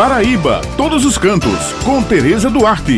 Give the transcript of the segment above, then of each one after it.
Paraíba, todos os cantos, com Tereza Duarte.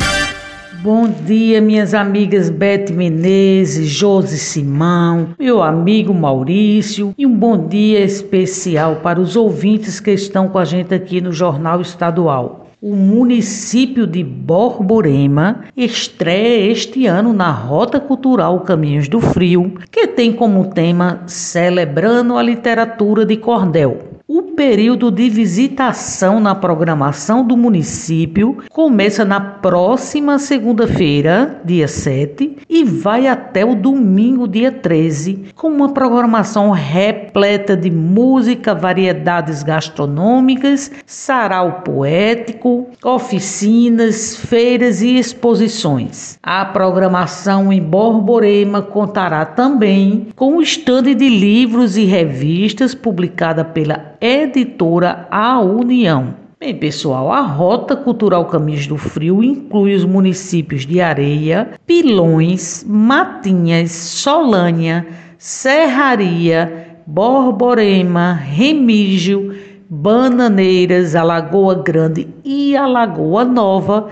Bom dia, minhas amigas Beth Menezes, Josi Simão, meu amigo Maurício e um bom dia especial para os ouvintes que estão com a gente aqui no Jornal Estadual. O município de Borborema estreia este ano na Rota Cultural Caminhos do Frio, que tem como tema Celebrando a Literatura de Cordel. O período de visitação na programação do município começa na próxima segunda-feira, dia 7, e vai até o domingo, dia 13, com uma programação repleta de música, variedades gastronômicas, sarau poético, oficinas, feiras e exposições. A programação em Borborema contará também com o estande de livros e revistas publicada pela editora A União. Bem, pessoal, a Rota Cultural Caminhos do Frio inclui os municípios de Areia, Pilões, Matinhas, Solânia, Serraria, Borborema, Remígio, Bananeiras, Alagoa Grande e Alagoa Nova,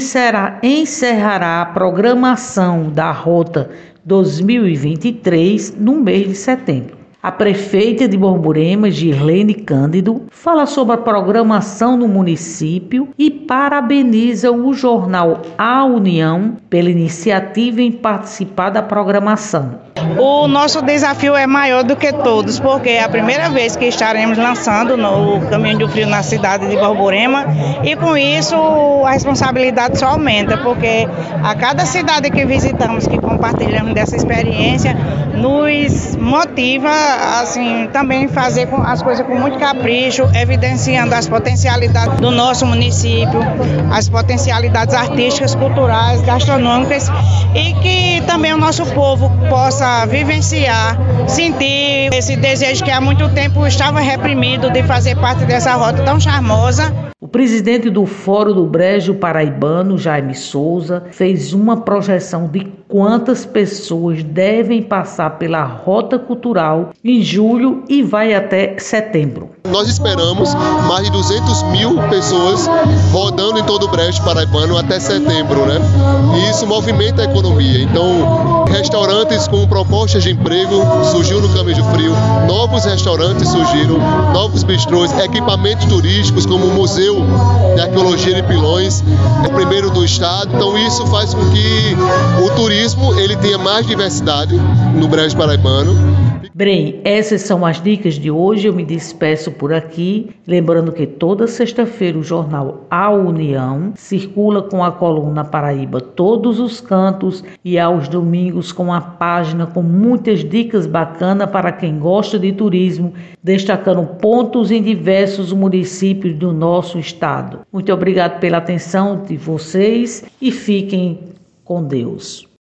será, encerrará a programação da Rota 2023 no mês de setembro. A prefeita de Borborema, Girlene Cândido, fala sobre a programação no município e parabeniza o jornal A União pela iniciativa em participar da programação. O nosso desafio é maior do que todos, porque é a primeira vez que estaremos lançando no Caminho do Frio na cidade de Borborema e com isso a responsabilidade só aumenta, porque a cada cidade que visitamos, que compartilhamos dessa experiência, nos motiva assim também fazer as coisas com muito capricho, evidenciando as potencialidades do nosso município, as potencialidades artísticas, culturais, gastronômicas e que também o nosso povo possa vivenciar, sentir esse desejo que há muito tempo estava reprimido de fazer parte dessa rota tão charmosa. O presidente do Fórum do Brejo Paraibano, Jaime Souza, fez uma projeção de quantas pessoas devem passar pela rota cultural em julho e vai até setembro. Nós esperamos mais de 200 mil pessoas rodando em todo o Brejo Paraibano até setembro, né? E isso movimenta a economia. Então, restaurantes com propostas de emprego surgiu no Caminho de Frio, novos restaurantes surgiram, novos bistrôs, equipamentos turísticos como o Museu de Arqueologia de Pilões, é primeiro do estado. Então, isso faz com que turismo ele tenha mais diversidade no Brejo Paraibano. Bem, essas são as dicas de hoje. Eu me despeço por aqui, lembrando que toda sexta-feira o jornal A União circula com a coluna Paraíba Todos os Cantos e aos domingos com a página com muitas dicas bacanas para quem gosta de turismo, destacando pontos em diversos municípios do nosso estado. Muito obrigado pela atenção de vocês e fiquem com Deus.